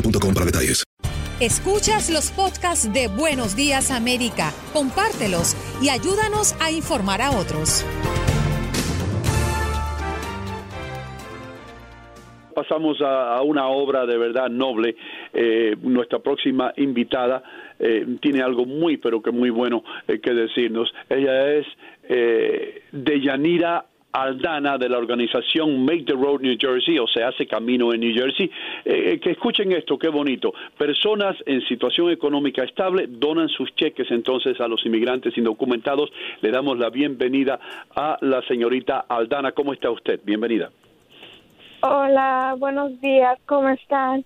boostmobile.com para detalles. Escuchas los podcasts de Buenos Días América, compártelos y ayúdanos a informar a otros. pasamos a, a una obra de verdad noble. Eh, nuestra próxima invitada eh, tiene algo muy, pero que muy bueno eh, que decirnos. Ella es eh, Deyanira Aldana de la organización Make the Road New Jersey, o sea, hace camino en New Jersey. Eh, que escuchen esto, qué bonito. Personas en situación económica estable donan sus cheques entonces a los inmigrantes indocumentados. Le damos la bienvenida a la señorita Aldana. ¿Cómo está usted? Bienvenida. Hola, buenos días, ¿cómo están?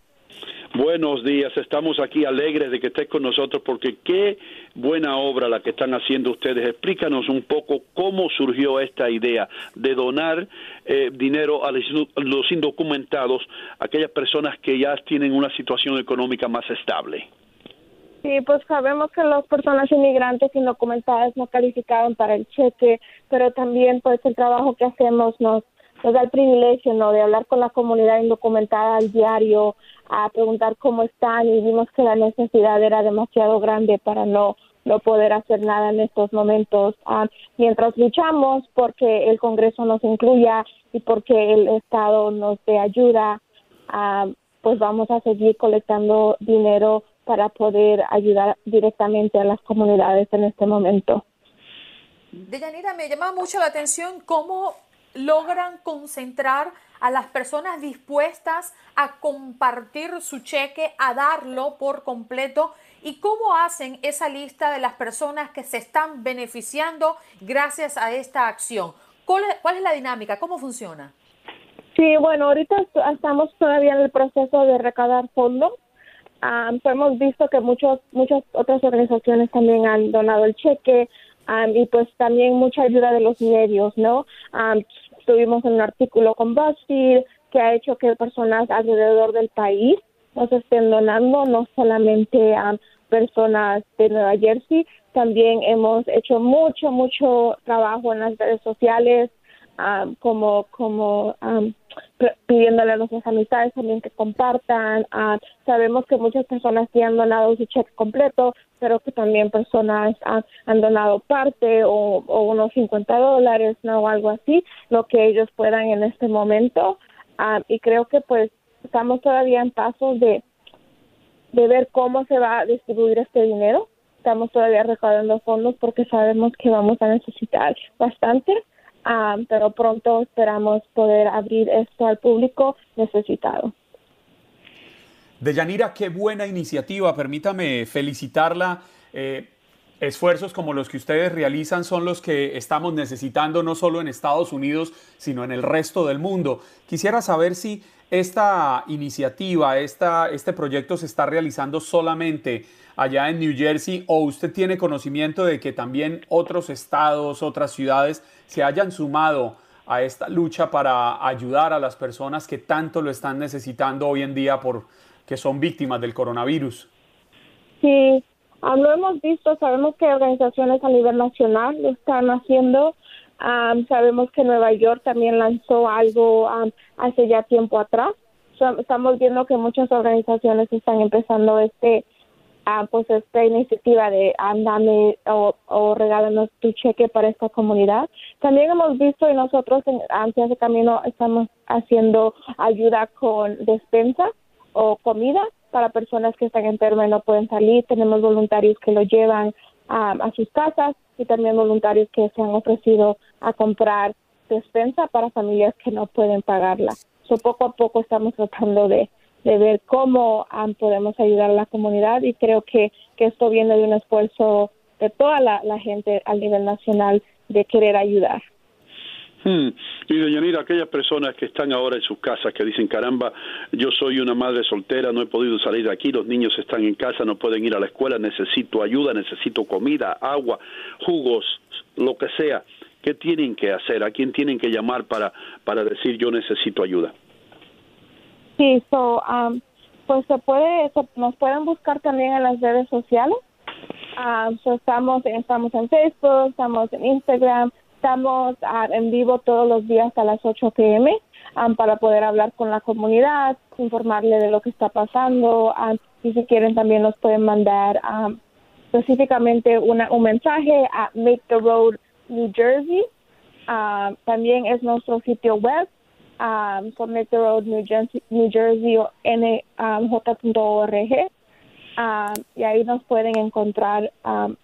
Buenos días, estamos aquí alegres de que estés con nosotros porque qué buena obra la que están haciendo ustedes. Explícanos un poco cómo surgió esta idea de donar eh, dinero a los indocumentados, aquellas personas que ya tienen una situación económica más estable. Sí, pues sabemos que las personas inmigrantes indocumentadas no calificaban para el cheque, pero también pues el trabajo que hacemos nos, nos da el privilegio ¿no? de hablar con la comunidad indocumentada al diario, a preguntar cómo están y vimos que la necesidad era demasiado grande para no no poder hacer nada en estos momentos Ah, mientras luchamos porque el Congreso nos incluya y porque el Estado nos dé ayuda ah, pues vamos a seguir colectando dinero para poder ayudar directamente a las comunidades en este momento. Deyanira, me llama mucho la atención cómo logran concentrar a las personas dispuestas a compartir su cheque, a darlo por completo y cómo hacen esa lista de las personas que se están beneficiando gracias a esta acción. ¿Cuál es, cuál es la dinámica? ¿Cómo funciona? Sí, bueno, ahorita est- estamos todavía en el proceso de recaudar fondos. Pues hemos visto que muchos, muchas otras organizaciones también han donado el cheque am, y pues también mucha ayuda de los medios, ¿no? Am, estuvimos en un artículo con BuzzFeed que ha hecho que personas alrededor del país nos estén donando, no solamente a personas de Nueva Jersey, también hemos hecho mucho, mucho trabajo en las redes sociales, um, como como um, pidiéndole a nuestras amistades también que compartan. Ah, sabemos que muchas personas sí han donado su cheque completo, pero que también personas han donado parte o, unos 50 dólares, ¿no? O algo así, lo que ellos puedan en este momento. Ah, y creo que pues estamos todavía en pasos de ver cómo se va a distribuir este dinero. Estamos todavía recaudando fondos porque sabemos que vamos a necesitar bastante, ah, pero pronto esperamos poder abrir esto al público necesitado. Deyanira, qué buena iniciativa. Permítame felicitarla. Eh, esfuerzos como los que ustedes realizan son los que estamos necesitando no solo en Estados Unidos, sino en el resto del mundo. Quisiera saber si esta iniciativa, esta, este proyecto se está realizando solamente allá en New Jersey o usted tiene conocimiento de que también otros estados, otras ciudades se hayan sumado a esta lucha para ayudar a las personas que tanto lo están necesitando hoy en día por que son víctimas del coronavirus. Sí, Ah, lo hemos visto, sabemos que organizaciones a nivel nacional lo están haciendo. Sabemos que Nueva York también lanzó algo hace ya tiempo atrás. estamos viendo que muchas organizaciones están empezando este uh, pues esta iniciativa de andame o, o regálanos tu cheque para esta comunidad. También hemos visto y nosotros en de Camino estamos haciendo ayuda con despensa o comida para personas que están enfermas y no pueden salir. Tenemos voluntarios que lo llevan a sus casas y también voluntarios que se han ofrecido a comprar despensa para familias que no pueden pagarla. So, poco a poco estamos tratando de, ver cómo podemos ayudar a la comunidad y creo que, que esto viene de un esfuerzo de toda la gente a nivel nacional de querer ayudar. Hmm. Y doña Nira, aquellas personas que están ahora en sus casas que dicen, caramba, yo soy una madre soltera, no he podido salir de aquí, los niños están en casa, no pueden ir a la escuela, necesito ayuda, necesito comida, agua, jugos, lo que sea. ¿Qué tienen que hacer? ¿A quién tienen que llamar para, para decir yo necesito ayuda? Sí, so, um, pues se puede, nos pueden buscar también en las redes sociales. Um, estamos, estamos en Facebook, estamos en Instagram, Estamos ah, en vivo todos los días a las 8 pm ah, para poder hablar con la comunidad, informarle de lo que está pasando. Ah, y si quieren también nos pueden mandar específicamente una, un mensaje a Make the Road New Jersey. también es nuestro sitio web por Make the Road New Jersey, New Jersey o nj.org. y ahí nos pueden encontrar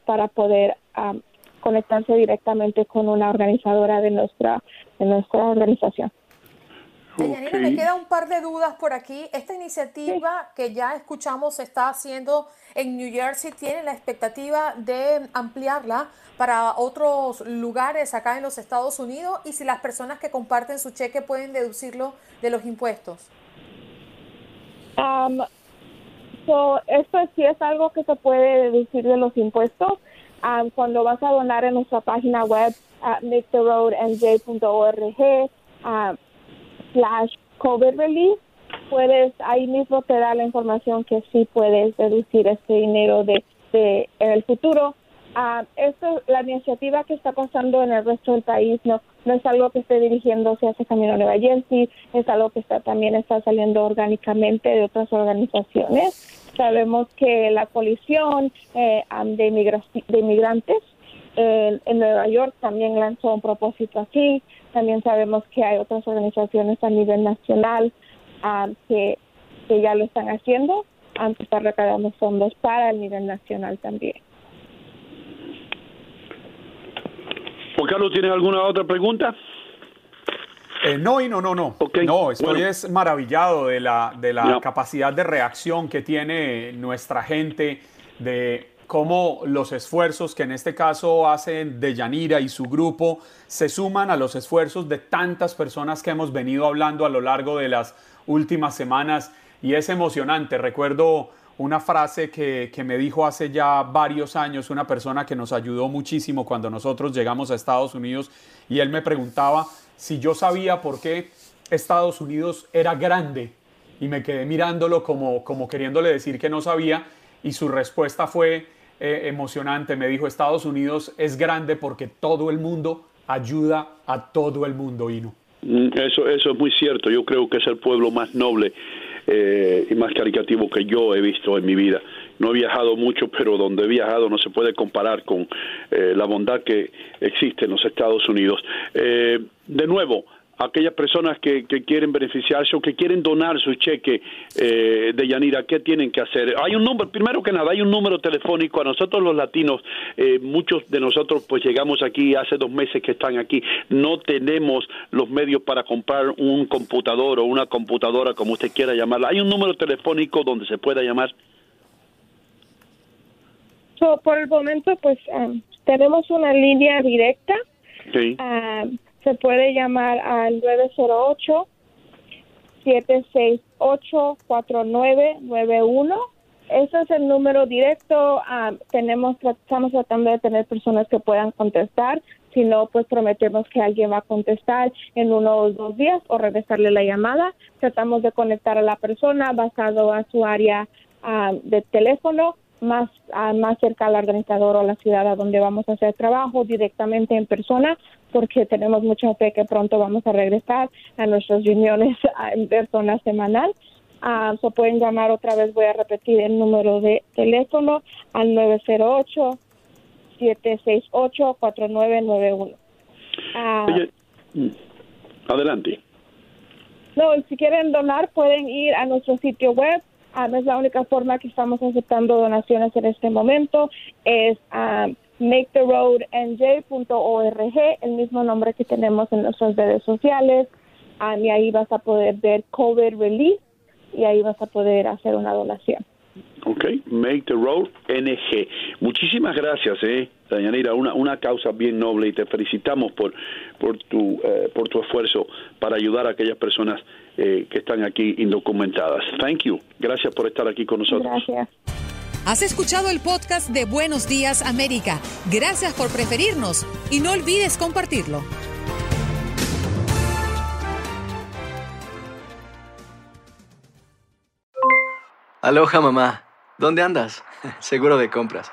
para poder conectarse directamente con una organizadora de nuestra, de nuestra organización. Deyanira, me queda un par de dudas por aquí. Esta iniciativa que ya escuchamos se está haciendo en New Jersey, ¿tiene la expectativa de ampliarla para otros lugares acá en los Estados Unidos? Y si las personas que comparten su cheque pueden deducirlo de los impuestos. Um, esto sí es algo que se puede deducir de los impuestos. Um, cuando vas a donar en nuestra página web at maketheroadnj.org uh, slash COVID relief, puedes, ahí mismo te da la información que sí puedes deducir este dinero de, de en el futuro. Uh, esto, la iniciativa que está pasando en el resto del país no, no es algo que esté dirigiéndose hacia Camino Nueva Jersey, es algo que está también está saliendo orgánicamente de otras organizaciones. Sabemos que la coalición eh, de, de inmigrantes en Nueva York también lanzó un propósito así. También sabemos que hay otras organizaciones a nivel nacional que, ya lo están haciendo. Antes está recaudando fondos para el nivel nacional también. Juan Carlos, ¿tienes alguna otra pregunta? Eh, no, y no, no, no. No, estoy es maravillado de la, de la capacidad de reacción que tiene nuestra gente, de cómo los esfuerzos que en este caso hacen de Yanira y su grupo se suman a los esfuerzos de tantas personas que hemos venido hablando a lo largo de las últimas semanas y es emocionante. Recuerdo una frase que, que, me dijo hace ya varios años una persona que nos ayudó muchísimo cuando nosotros llegamos a Estados Unidos y él me preguntaba si yo sabía por qué Estados Unidos era grande y me quedé mirándolo como, como queriéndole decir que no sabía y su respuesta fue eh, emocionante. Me dijo, Estados Unidos es grande porque todo el mundo ayuda a todo el mundo, Ino. Mm, eso, eso es muy cierto. Yo creo que es el pueblo más noble eh, y más caricativo que yo he visto en mi vida. No he viajado mucho, pero donde he viajado no se puede comparar con eh, la bondad que existe en los Estados Unidos. Eh, de nuevo, aquellas personas que, quieren beneficiarse o que quieren donar su cheque eh, de Yanira, ¿qué tienen que hacer? Hay un número, primero que nada, hay un número telefónico. A nosotros los latinos, eh, muchos de nosotros pues llegamos aquí hace dos meses que están aquí, no tenemos los medios para comprar un computador o una computadora, como usted quiera llamarla. Hay un número telefónico donde se pueda llamar por el momento, pues um, tenemos una línea directa. Sí. Um, se puede llamar al 908 768 4991 ese es el número directo. Ah, tenemos, estamos tratando de tener personas que puedan contestar. Si no, pues prometemos que alguien va a contestar en uno o dos días o regresarle la llamada. Tratamos de conectar a la persona basado a su área ah, de teléfono más, ah, más cerca al organizador o la ciudad a donde vamos a hacer trabajo directamente en persona porque tenemos mucha fe que pronto vamos a regresar a nuestras reuniones en persona semanal. Ah, se pueden llamar otra vez, voy a repetir el número de teléfono al 908-768-4991. Ah, mm, adelante. No, si quieren donar pueden ir a nuestro sitio web. Ah, es la única forma que estamos aceptando donaciones en este momento. Es um, maketheroadnj.org, el mismo nombre que tenemos en nuestras redes sociales. y ahí vas a poder ver COVID Relief y ahí vas a poder hacer una donación. Ok, Make the Road NG. Muchísimas gracias, eh, Dayanira, una, una causa bien noble y te felicitamos por, por, tu, eh, por tu esfuerzo para ayudar a aquellas personas eh, que están aquí indocumentadas. Thank you. Gracias por estar aquí con nosotros. Gracias. Has escuchado el podcast de Buenos Días América. Gracias por preferirnos y no olvides compartirlo. Aloha mamá, ¿dónde andas? Seguro de compras.